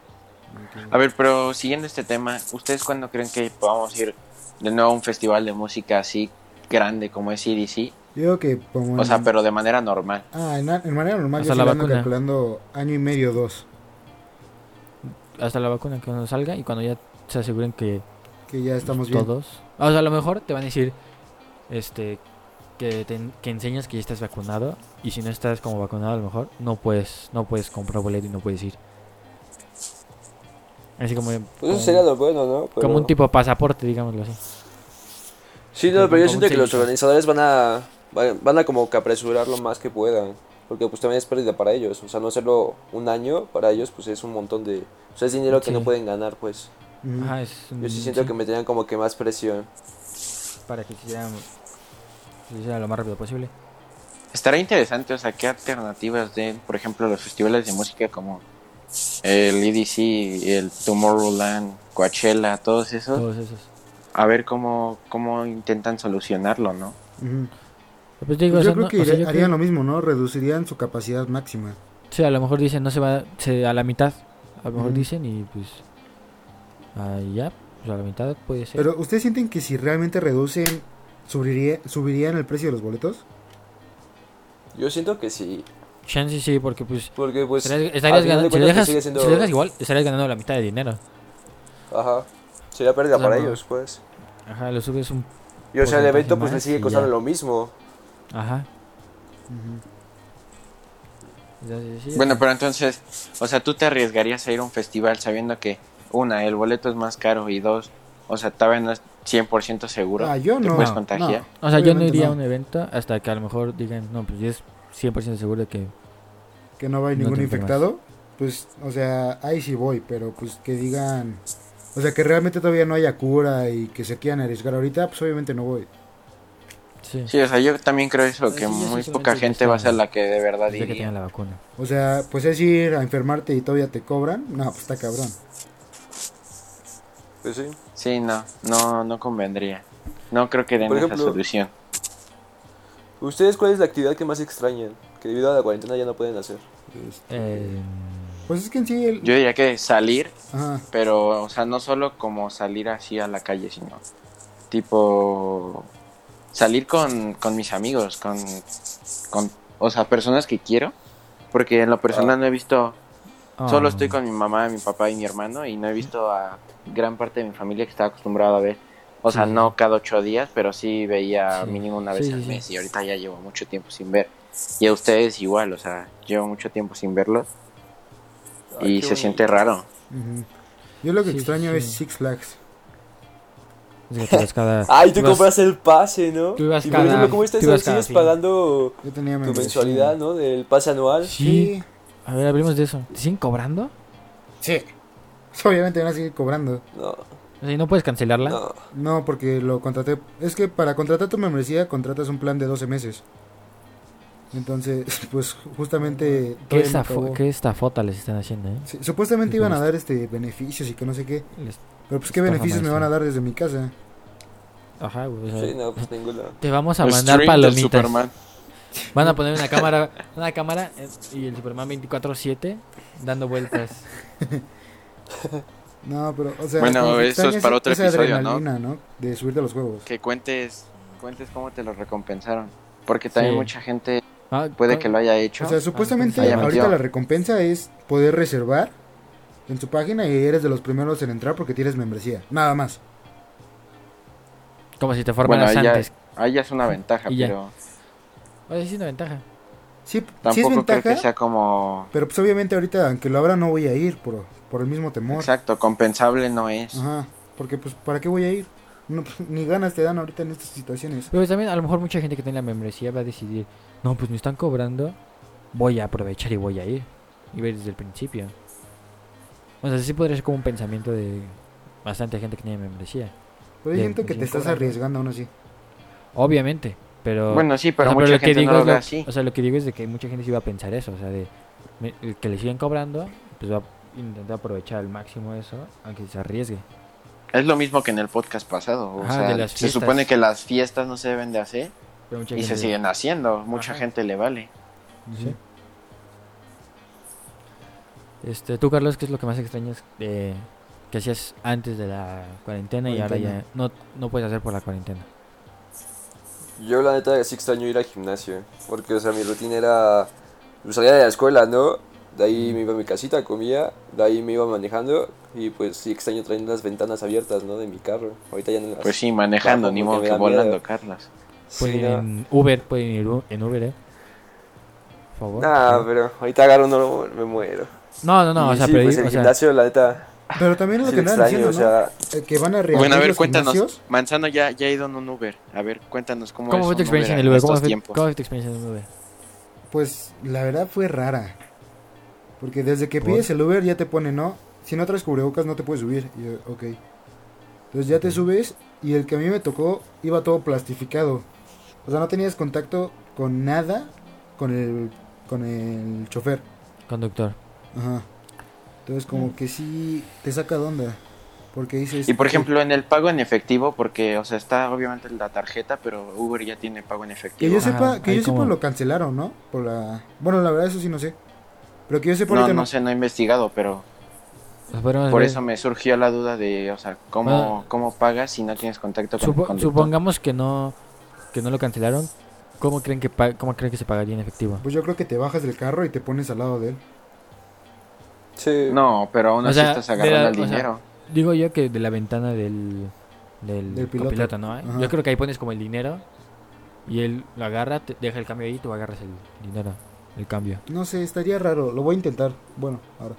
A ver, pero siguiendo este tema, ¿ustedes cuándo creen que podamos ir de nuevo a un festival de música así grande como es EDC? Yo digo que como O sea, en- pero de manera normal. Ah, en, en manera normal Hasta yo la vacuna. calculando año y medio, dos. Hasta la vacuna que cuando salga y cuando ya se aseguren que Que ya estamos bien. todos. O sea, a lo mejor te van a decir este que, te- que enseñas que ya estás vacunado y si no estás como vacunado a lo mejor no puedes no puedes comprar boleto y no puedes ir. Así como, Pues como, eso sería lo bueno, ¿no? Pero- como un tipo pasaporte, digámoslo así. Sí, no, como- pero yo siento que los organizadores van a, van van a como que apresurar lo más que puedan. Porque pues también es pérdida para ellos. O sea, no hacerlo un año para ellos pues es un montón de... O sea, es dinero que no pueden ganar, pues. Ajá, es un- Yo sí siento que me tenían como que más presión. para que se hiciera, se hiciera lo más rápido posible. Estará interesante, o sea, qué alternativas de, por ejemplo, los festivales de música como el EDC, el Tomorrowland, Coachella, todos esos. Todos esos. A ver cómo, cómo intentan solucionarlo, ¿no? Pues digo, Pues o yo sea, creo no- que o sea, iría- yo harían creo- lo mismo, ¿no? Reducirían su capacidad máxima. Sí, a lo mejor dicen, no se va se, a la mitad. A lo mejor dicen y pues. ahí ya, pues a la mitad puede ser. Pero ¿ustedes sienten que si realmente reducen, subiría, subirían el precio de los boletos? Yo siento que sí. Chance sí, porque pues. Porque pues... estarías ganando. Si lo, dejas, siendo- si lo dejas igual, estarías ganando la mitad de dinero. Ajá. Sería pérdida O sea, para no. ellos, pues. Ajá, lo subes un. Y o sea, el evento pues le sigue costando ya. lo mismo. Ajá. Entonces, sí, Bueno, pero entonces, o sea, tú te arriesgarías a ir a un festival sabiendo que, una, el boleto es más caro y dos, o sea, todavía no es 100% seguro. Ah, yo ¿Te no. puedes no, contagiar? O sea, yo no iría no. a un evento hasta que a lo mejor digan, no, pues yo es 100% seguro de que. Que no va a haber No ningún infectado. Pues, o sea, ahí sí voy, pero pues que digan... O sea, que realmente todavía no haya cura y que se quieran arriesgar ahorita, pues obviamente no voy. Sí. Sí, o sea, yo también creo eso, que sí muy poca que gente va a ser la que de verdad Desde que la vacuna. O sea, pues es ir a enfermarte y todavía te cobran. No, pues está cabrón. Pues sí. Sí, no, no, no convendría. No creo que den Por esa ejemplo- solución. ¿Ustedes cuál es la actividad que más extrañan? Que debido a la cuarentena ya no pueden hacer. Eh, Pues es que en sí. El... Yo diría que salir, Ajá. pero, o sea, no solo como salir así a la calle, sino tipo salir con, con mis amigos, con, con, o sea, personas que quiero, porque en lo personal no he visto, solo ah, estoy con mi mamá, mi papá y mi hermano y no he visto a gran parte de mi familia que estaba acostumbrado a ver. O sea, Sí. no cada ocho días, pero sí veía Sí. mínimo una vez Sí, al mes y ahorita ya llevo mucho tiempo sin ver. Y a ustedes igual, o sea, llevo mucho tiempo sin verlos Ay, y se bonito. siente raro. Yo lo que Sí, extraño sí. es Six Flags. es que tú vas cada- Ay, tú tú vas- compraste el pase, ¿no? tú ibas y por cada- ejemplo, ¿cómo estás? tú ibas cada ¿Sigues pagando Yo tenía tu mensualidad, no? Del pase anual. Sí. A ver, hablemos de eso. ¿Te siguen cobrando? Sí. Obviamente van a seguir cobrando. No, O sea, ¿y no puedes cancelarla? no. No, porque lo contraté. Es que para contratar tu membresía contratas un plan de 12 meses. Entonces, pues justamente. ¿Qué, estafo- qué estafota les están haciendo, eh? Sí, supuestamente iban a dar este beneficios y que no sé qué. Les- Pero pues qué beneficios me van a dar desde mi casa. Ajá, güey. o sea, Sí, no, pues ninguno. Te vamos a El mandar palomitas. Superman. Van a poner una cámara, una cámara eh, y el Superman 24/7 dando vueltas. No, pero, o sea. Bueno, eso es para otro episodio, ¿no? ¿no? De subirte a los juegos. Que cuentes, cuentes cómo te lo recompensaron. Porque también Sí. mucha gente Ah, puede ¿cómo? que lo haya hecho. O sea, supuestamente Ah, ahorita metió. la recompensa es poder reservar en su página y eres de los primeros en entrar porque tienes membresía. Nada más. Como si te bueno, formaras ya, antes. ahí ya es una ventaja, pero Oye, sí es una ventaja. Sí, sí tampoco es creo que sea como... pero pues obviamente ahorita, aunque lo abra, no voy a ir por, por el mismo temor. Exacto, compensable no es. Ajá, porque pues, ¿para qué voy a ir? No, pues, ni ganas te dan ahorita en estas situaciones. Pero también a lo mejor mucha gente que tiene la membresía va a decidir, no, pues me están cobrando, voy a aprovechar y voy a ir. Y ver desde el principio. O sea, sí podría ser como un pensamiento de bastante gente que tiene membresía. Pero yo siento que te estás arriesgando aún así. Obviamente, pero... Bueno, sí, pero o sea, mucha lo que gente digo no lo es ve lo- así. O sea, lo que digo es de que mucha gente sí va a pensar eso, o sea, de me- que le siguen cobrando, pues va a intentar aprovechar al máximo eso, aunque se arriesgue. Es lo mismo que en el podcast pasado. O Ajá, sea, de las se supone que las fiestas no se deben de hacer Pero mucha y se siguen haciendo. Mucha Ajá. gente le vale. Sí. Este, tú, Carlos, ¿qué es lo que más extrañas de que hacías antes de la cuarentena, y ahora ya no, no puedes hacer por la cuarentena? Yo la neta sí extraño ir al gimnasio, porque o sea, mi rutina era pues, salía de la escuela, ¿no? De ahí me iba a mi casita, comía, de ahí me iba manejando y pues sí extraño traer las ventanas abiertas, ¿no? De mi carro. Ahorita ya no las Pues sí, manejando, ni modo que volando, miedo. Carlos. Pueden Sí, ir no. en Uber, pueden ir en Uber, ¿eh? Por favor. Nah, pero ahorita agarro uno, me muero. No, no, no, Y o sea, sí, pero pues el o sea, gimnasio, la neta, Pero también es lo sí que extraño, diciendo, o ¿no? sea, Eh, que van a reabrir Bueno, a ver, los cuéntanos. gimnasios. Manzano ya, ya ha ido en un Uber. A ver, cuéntanos cómo, ¿cómo es fue tu experiencia en el Uber? ¿Cómo fue, cómo fue tu experiencia en el Uber? Pues la verdad fue rara. Porque desde que ¿Por? pides el Uber ya te pone, no, si no traes cubrebocas no te puedes subir. Y yo, ok. Entonces ya te subes y el que a mí me tocó iba todo plastificado. O sea, no tenías contacto con nada con el, con el chofer. Conductor. Ajá. Entonces como que sí te saca de onda. Porque dices... Y por ejemplo, en el pago en efectivo, porque, o sea, está obviamente la tarjeta, pero Uber ya tiene pago en Que efectivo. yo Ajá, sepa, que yo sepa como- lo cancelaron, ¿no? Por la... Bueno, la verdad eso sí no sé. Pero que yo sepa No, ahorita no sé, no he investigado, pero por ver- eso me surgió la duda de, o sea, ¿cómo, Bueno. cómo pagas si no tienes contacto con Supo- el conductor? supongamos que no que no lo cancelaron. ¿Cómo creen que cómo creen que se pagaría en efectivo? Pues yo creo que te bajas del carro y te pones al lado de él. sí. No, pero aún O así sea, estás agarrando la- el sea, dinero. Digo yo que de la ventana del del, Del piloto. copiloto, ¿no? Ajá. Yo creo que ahí pones como el dinero y él lo agarra, te deja el cambio ahí y tú agarras el dinero, el cambio. No sé, estaría raro. Lo voy a intentar. Bueno, ahora.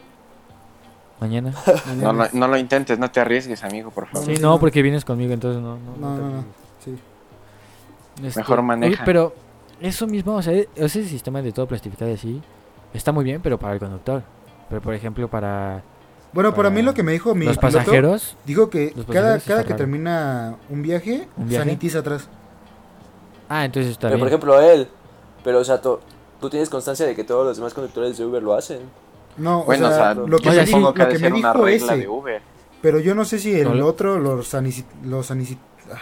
Mañana. Mañana. No, lo- no lo intentes, no te arriesgues, amigo, por favor. Sí, no, porque vienes conmigo, entonces no. No, No, te no, no. Este, Mejor oye, maneja. pero eso mismo, o sea, ese sistema de todo plastificado y así está muy bien, pero para el conductor. Pero por ejemplo, para Bueno, para Para mí lo que me dijo mi los piloto, pasajeros, dijo que cada, cada que raro. termina un viaje, ¿Un viaje? sanitiza atrás. ah, entonces está Pero bien. por ejemplo él, pero o sea, to- tú tienes constancia de que todos los demás conductores de Uber lo hacen. No, Bueno, o sea, o sea, lo que me dijo, que lo que me dijo ese. de Uber. Pero yo no sé si el No lo- otro los anici... Los anici... ah,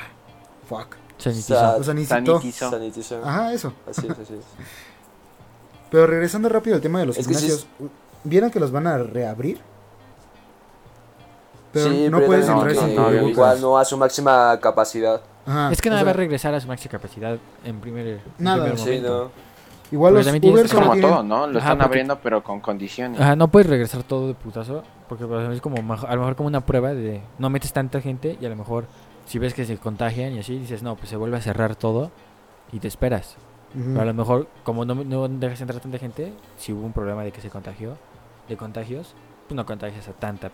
fuck. Sanitizó. Sa-. Sanitizó. Ajá, eso. Así es, así es. Pero regresando rápido al tema de los Es que sí gimnasios, ¿vieron que los van a reabrir? Pero sí, no pero puedes también entrar no, sin no, igual no a su máxima capacidad. Ajá, Es que o nada sea, va a regresar a su máxima capacidad en primer, en Nada. primer Sí, momento. no. Igual los Uber Como tienen... todo, ¿no? Lo Ajá, están porque- abriendo, pero con condiciones. Ajá, no puedes regresar todo de putazo, porque pues, es como a lo mejor como una prueba de no metes tanta gente y a lo mejor si ves que se contagian y así dices, no, pues se vuelve a cerrar todo y te esperas. Pero a lo mejor como no, no dejas entrar tanta gente, si hubo un problema de que se contagió, de contagios, pues no contagias a tanta,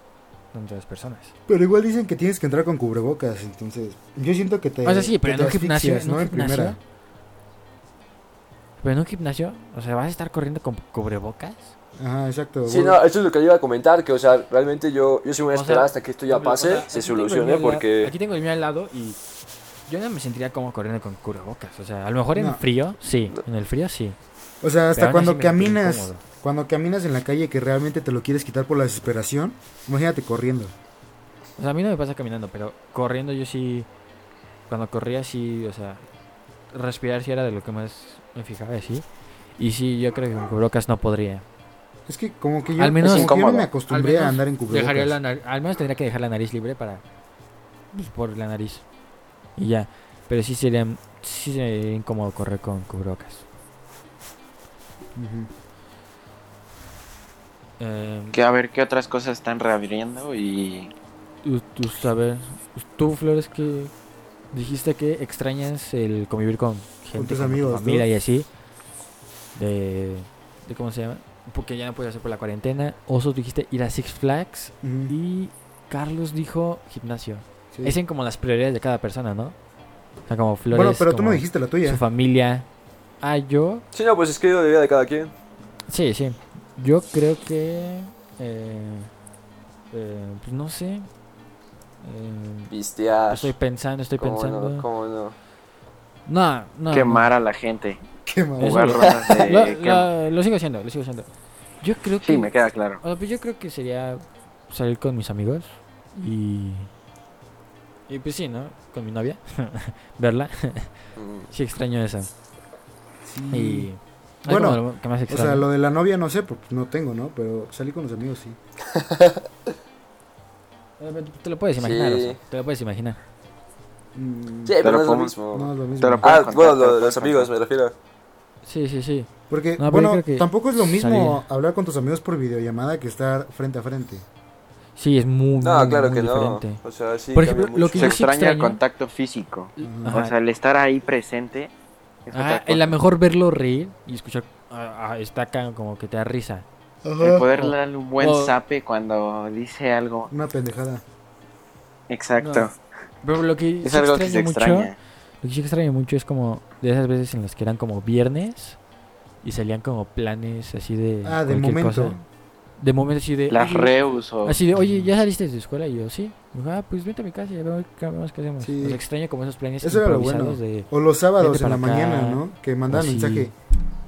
tantas personas. Pero igual dicen que tienes que entrar con cubrebocas, entonces yo siento que te O sea, sí, pero en un gimnasio, asfixias, en un ¿no? En gimnasio, primera. Pero en un gimnasio, o sea, vas a estar corriendo con cubrebocas. Ajá, exacto. Sí, Bueno, no, eso es lo que yo iba a comentar, que o sea, realmente yo, yo sí me voy a O esperar sea, hasta que esto ya O sea, pase, se solucione, porque... Aquí tengo el mío al lado y yo no me sentiría como corriendo con cubrebocas. O sea, a lo mejor en No. frío, sí. En el frío, sí. O sea, hasta Pero cuando caminas, cuando caminas en la calle que realmente te lo quieres quitar por la desesperación, imagínate corriendo. O sea, a mí no me pasa caminando, pero corriendo yo sí... Cuando corría sí, o sea... Respirar sí era de lo que más me fijaba, sí. Y sí, yo creo que con cubrebocas no podría. Es que como que yo, Al menos- como que yo no me Al acostumbré menos a andar en cubrebocas. Dejaría la nar- Al menos tendría que dejar la nariz libre para... pues, por la nariz. Y ya. Pero sí sería... Sí sería incómodo correr con cubrebocas. Eh, Que a ver qué otras cosas están reabriendo y Tú, tú sabes, tú Flores que dijiste que extrañas el convivir con gente, tus con tu amigos, familia y así, de, de cómo se llama, porque ya no puedes hacer por la cuarentena. Osos dijiste ir a Six Flags y Carlos dijo gimnasio. Sí. Es en como las prioridades de cada persona, ¿no? O sea, como Flores, Bueno, pero tú no dijiste la tuya. su familia. Ah, yo, Sí, no, pues es que yo de vida de cada quien. sí, sí. Yo creo que, eh, eh, pues no sé. Eh. Estoy pensando, estoy ¿Cómo pensando. no? ¿Cómo no? No, no. quemar a la gente. Qué Jugar lo- rondas de Lo, lo- lo sigo haciendo, lo sigo haciendo. Yo creo que. Sí, me queda claro. o sea, pues yo creo que sería salir con mis amigos y. Y pues sí, ¿no? Con mi novia. Verla. Mm. Sí, extraño eso. Sí. Y. Bueno, que más O sea, lo de la novia no sé, porque no tengo, ¿no? Pero salí con los amigos, sí. Eh, Te lo puedes imaginar, Sí. o sea, te lo puedes imaginar. Sí, pero lo no es lo mismo. No es lo mismo. Te lo Ah, bueno, lo puedo los amigos me refiero. Sí, sí, sí. Porque, No, bueno, tampoco es lo mismo salir- hablar con tus amigos por videollamada que estar frente a frente. Sí, es muy. No, muy, claro muy que no. diferente. O sea, sí. Por ejemplo, lo que Se extraña el contacto físico. Ajá. O sea, el estar ahí presente. Es Ajá, el a cosa. mejor verlo reír y escuchar. Ah, ah, está acá como que te da risa. El poder darle un buen zape cuando dice algo. Una pendejada. Exacto. No. Pero lo que Es algo que se mucho, extraña. Lo que sí extraño mucho es como de esas veces en las que eran como viernes y salían como planes así de Ah, de momento. cosa. De momento así de Las reus o. así de, "Oye, ¿ya saliste de tu escuela?" y yo, "Sí." Me dijo, "Ah, pues vete a mi casa y qué vemos qué hacemos." Sí. O sea, extraño como esos planes Eso era lo bueno. de O los sábados en la acá. mañana, ¿no? Que mandaban mensaje.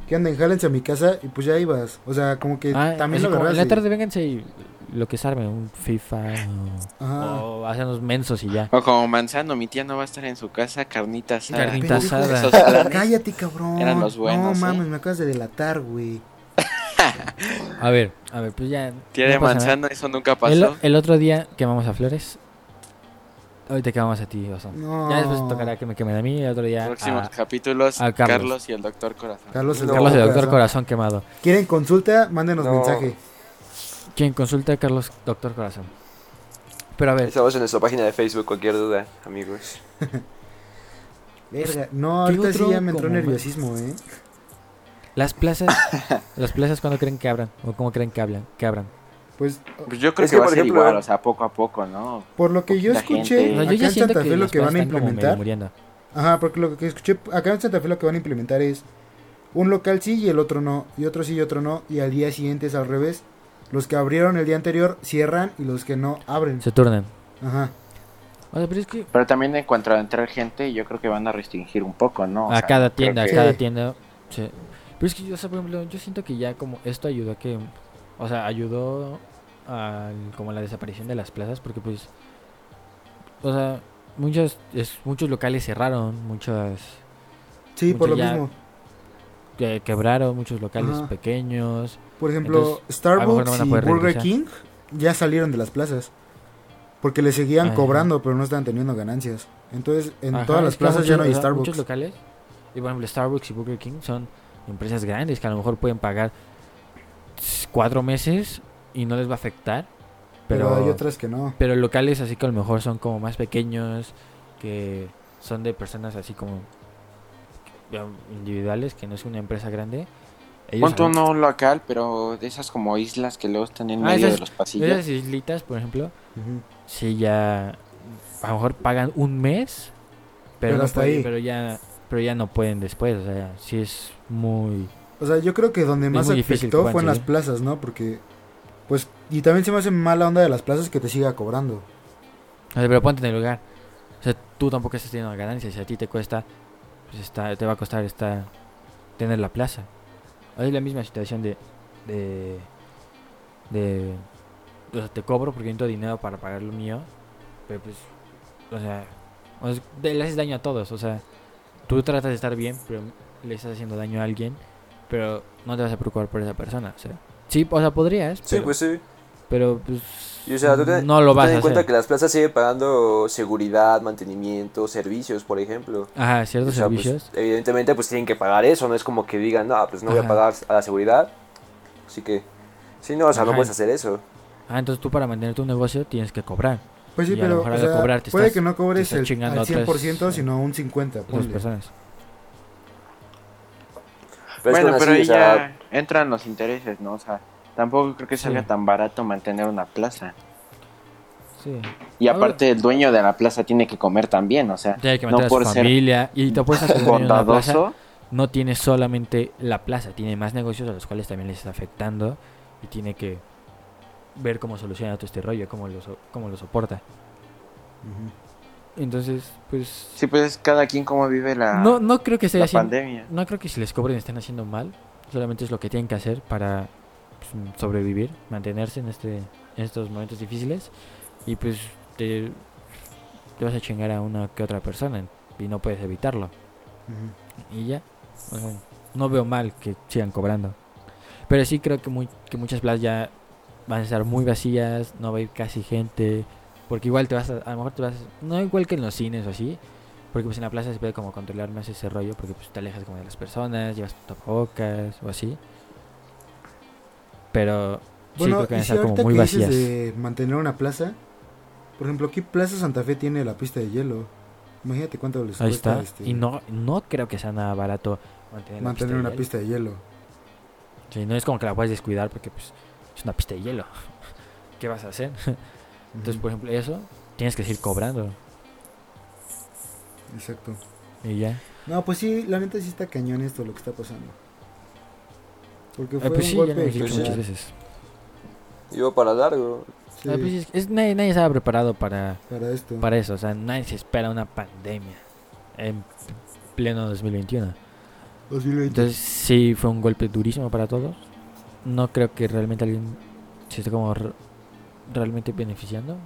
Que anden, jálense a mi casa y pues ya ibas. O sea, como que Ah, también lo como, en la y- tarde vénganse y lo que se arme, un FIFA o, Ajá. o hacen los mensos y ya. O como Manzano, mi tía no va a estar en su casa, carnita asada. Carnita asada. Cállate, cabrón. Eran los buenos, No ¿eh? mames, me acabas de delatar, güey. A ver, a ver, pues ya. Tía no de nada. Eso nunca pasó. el otro día quemamos a Flores. Ahorita quemamos a ti, Oso. No. Ya después tocará que me quemen a mí. El otro día. Próximos a capítulos, a Carlos. Carlos. y el Doctor Corazón. Carlos el, No, Carlos, el doctor Corazón. Corazón quemado. ¿Quieren consulta? Mándenos No. mensaje. Quien consulta a Carlos, doctor Corazón. Pero a ver, Estamos en nuestra página de Facebook, cualquier duda, amigos. Verga. No, ¿Qué ahorita sí ya me entró nerviosismo, ¿eh? las plazas. las plazas, cuando creen que abran? ¿O cómo creen que, hablan, que abran? Pues Pues yo creo Es que, que, va a por ser ejemplo- igual, o sea, poco a poco, ¿no? por lo que yo escuché, gente. No, yo acá en Santa Fe lo que van a implementar. muriendo. Ajá, porque lo que escuché acá en Santa Fe lo que van a implementar es un local sí y el otro no, y otro sí y otro no, y al día siguiente es al revés. Los que abrieron el día anterior cierran y los que no abren. Se turnan. Ajá. O sea, pero es que Pero también en cuanto a entrar gente, yo creo que van a restringir un poco, ¿no? O a sea, cada tienda, a que- cada tienda. Sí. Pero es que yo, o sea, por ejemplo, yo siento que ya como esto ayudó a que, o sea, ayudó al, como la desaparición de las plazas porque pues o sea muchos es, muchos locales cerraron muchas Sí, por lo ya- mismo. Que quebraron muchos locales Ajá. pequeños Por ejemplo, Entonces, Starbucks no y Burger regresar. King ya salieron de las plazas. Porque le seguían Ajá. cobrando, pero no estaban teniendo ganancias. Entonces, en Ajá, todas las plazas muchos- ya no hay Starbucks. muchos locales y por ejemplo Starbucks y Burger King son empresas grandes que a lo mejor pueden pagar cuatro meses y no les va a afectar pero, pero hay otras que no. pero locales así que a lo mejor son como más pequeños que son de personas así como individuales que no es una empresa grande ellos Punto a- no local, pero de esas como islas que luego están en Ah, medio esas- de los pasillos. esas islitas por ejemplo Ujú. sí ya a lo mejor pagan un mes pero, Pero no hasta pueden- ahí. pero ya pero ya no pueden después o sea sí es muy O sea, yo creo que donde más afectó fue en las plazas, ¿no? Porque, pues, y también se me hace mala onda de las plazas que te siga cobrando. O sea, pero ponte en el lugar. O sea, tú tampoco estás teniendo ganancias. Si a ti te cuesta, pues está, te va a costar esta, tener la plaza. Es la misma situación de, de, de, o sea, te cobro porque necesito dinero para pagar lo mío. Pero pues, o sea, o sea, le haces daño a todos. O sea, tú tratas de estar bien, pero le estás haciendo daño a alguien. Pero no te vas a preocupar por esa persona. O sea, sí, o sea, podrías. Sí, pero, pues sí. Pero pues, Y, o sea, tú ten- no lo tú vas ten a en cuenta hacer. que las plazas siguen pagando seguridad, mantenimiento, servicios, por ejemplo. Ajá, ciertos O sea, pues, servicios. evidentemente, pues tienen que pagar eso, no es como que digan, no, pues no voy a pagar a la seguridad. Así que, sí, no, o sea, no puedes hacer eso. Ah, entonces tú para mantener tu negocio tienes que cobrar. Pues sí, Y a lo pero mejor o al sea, cobrar te puede estás- que no cobres el, al a otras- 100%, sino un 50%. Otras ponle. personas. Pero es que bueno, pero así, ahí o sea, ya entran los intereses, ¿no? O sea, tampoco creo que salga Sí. tan barato mantener una plaza. Sí. Y Ahora- aparte el dueño de la plaza tiene que comer también, o sea, Tiene que no a por su ser familia. Y te apuestas que el dueño de una plaza bondadoso. no tiene solamente la plaza, tiene más negocios a los cuales también les está afectando. Y tiene que ver cómo soluciona todo este rollo, cómo lo, so- cómo lo soporta. Entonces, pues. Sí, pues es cada quien cómo vive la, No, no creo que esté la haciendo. pandemia. No creo que si les cobren estén haciendo mal. Solamente es lo que tienen que hacer para sobrevivir, mantenerse en este en estos momentos difíciles. Y pues te, te vas a chingar a una que otra persona y no puedes evitarlo. Y ya. o sea, no veo mal que sigan cobrando. Pero sí creo que, muy, que muchas plazas ya van a estar muy vacías, no va a ir casi gente. Porque igual te vas a, a lo mejor te vas, no igual que en los cines o así, porque pues en la plaza se puede como controlar más ese rollo, porque pues te alejas como de las personas, llevas tapabocas o así. Pero sí Bueno, creo que van a si estar como muy vacías. de mantener una plaza, por ejemplo, aquí Plaza Santa Fe tiene la pista de hielo. Imagínate cuánto les Ahí cuesta está. este, Y no, no creo que sea nada barato mantener, mantener pista una pista de hielo. Sí, no es como que la puedes descuidar porque pues es una pista de hielo. ¿Qué vas a hacer? Entonces, por ejemplo, eso tienes que seguir cobrando. Exacto. Y ya. No, pues sí, la neta sí está cañón esto lo que está pasando. Porque Ah, fue pues un sí, ya lo golpe hemos dicho social. muchas veces. iba para largo. Sí, Ah, pues es, es- nadie, nadie estaba preparado para, para esto. para eso. O sea, nadie se espera una pandemia en pleno 2021. 2020. Entonces, sí fue un golpe durísimo para todos. No creo que realmente alguien se esté como re- realmente beneficiando.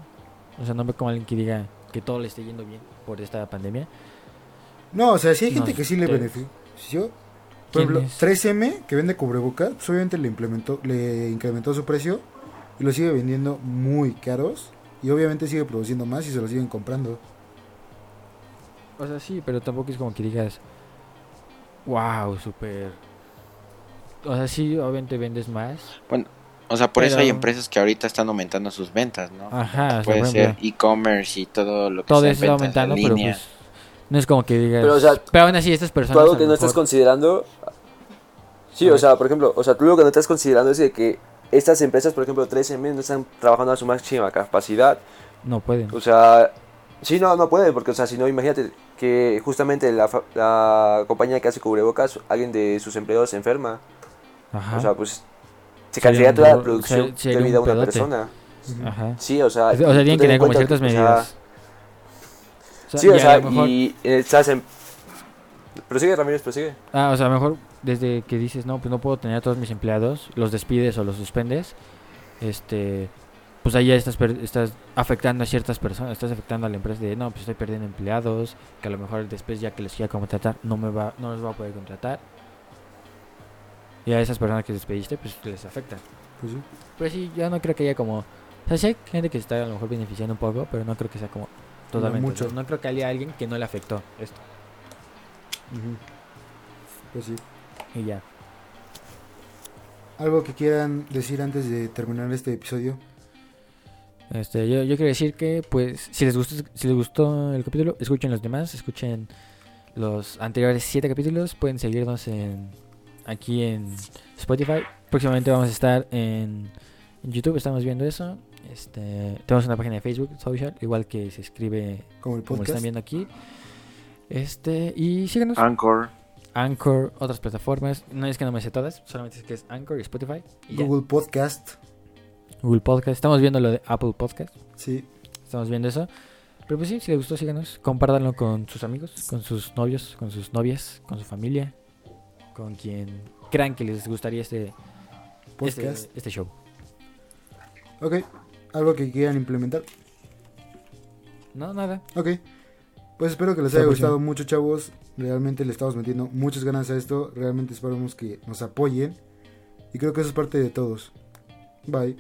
O sea, no veo como alguien que diga que todo le esté yendo bien por esta pandemia. No, o sea, sí hay gente No, que sí le te- benefició. Por ¿Quién ejemplo, es? 3M, que vende cubrebocas, pues obviamente le implementó, le incrementó su precio y lo sigue vendiendo muy caros. Y obviamente sigue produciendo más y se lo siguen comprando. O sea, sí, pero tampoco es como que digas, wow, súper. O sea, sí, obviamente vendes más. O sea, por eso hay empresas que ahorita están aumentando sus ventas, ¿no? Ajá, o sea, Puede ser e-commerce y todo lo que todo sea eso está aumentando, pero pues no es como que digas. Pero, o sea, pero aún así, estas personas. algo que no estás considerando. Sí, o sea, por ejemplo, o sea, tú lo que no estás considerando es de que estas empresas, por ejemplo, 3M, no están trabajando a su máxima capacidad. No pueden. O sea, sí, no, no puede, porque, o sea, si no, imagínate que justamente la, la compañía que hace cubrebocas, alguien de sus empleados se enferma. Ajá. O sea, pues se cancelaría toda la ro- producción ser- debido a un una pedote. persona. Ajá. Sí, o sea, O sea, tienen que ten en tener como ciertas que, o sea, medidas. sí, o y sea, lo mejor- y eh, estás en... Prosigue, Ramírez, prosigue. Ah, o sea, mejor desde que dices, no, pues no puedo tener a todos mis empleados, los despides o los suspendes, este, pues ahí ya estás, estás afectando a ciertas personas, estás afectando a la empresa de, no, pues estoy perdiendo empleados, que a lo mejor después ya que les quiera contratar, no me va, no los va a poder contratar. Y a esas personas que despediste, pues les afecta. Pues sí. Pero sí, yo no creo que haya como... O sea, sí hay gente que se está a lo mejor beneficiando un poco, pero no creo que sea como totalmente. mucho. o sea, No creo que haya alguien que no le afectó esto. Pues sí. Y ya. ¿Algo que quieran decir antes de terminar este episodio? Este, yo, yo quiero decir que, pues, si les gustó, si les gustó el capítulo, escuchen los demás, escuchen los anteriores siete capítulos, pueden seguirnos en aquí en Spotify. Próximamente vamos a estar en, en YouTube, estamos viendo eso. Este, tenemos una página de Facebook, social, igual que se escribe Como el como podcast. están viendo aquí. Este, y síganos. Anchor. Anchor, otras plataformas. No es que no me sé todas, solamente es que es Anchor y Spotify. Y ya. Google Podcast. Google Podcast. Estamos viendo lo de Apple Podcast. Sí. Estamos viendo eso. Pero pues sí, si les gustó, síganos. Compártanlo con sus amigos, con sus novios, con sus novias, con su familia, con quien crean que les gustaría este, este, Podcast. este show. Ok. ¿Algo que quieran implementar? No, nada. Ok. Pues espero que les haya gustado mucho, chavos. Realmente le estamos metiendo muchas ganas a esto. Realmente esperamos que nos apoyen. Y creo que eso es parte de todos. Bye.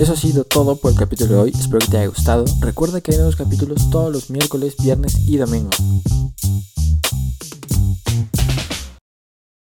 Eso ha sido todo por el capítulo de hoy. Espero que te haya gustado. Recuerda que hay nuevos capítulos todos los miércoles, viernes y domingo.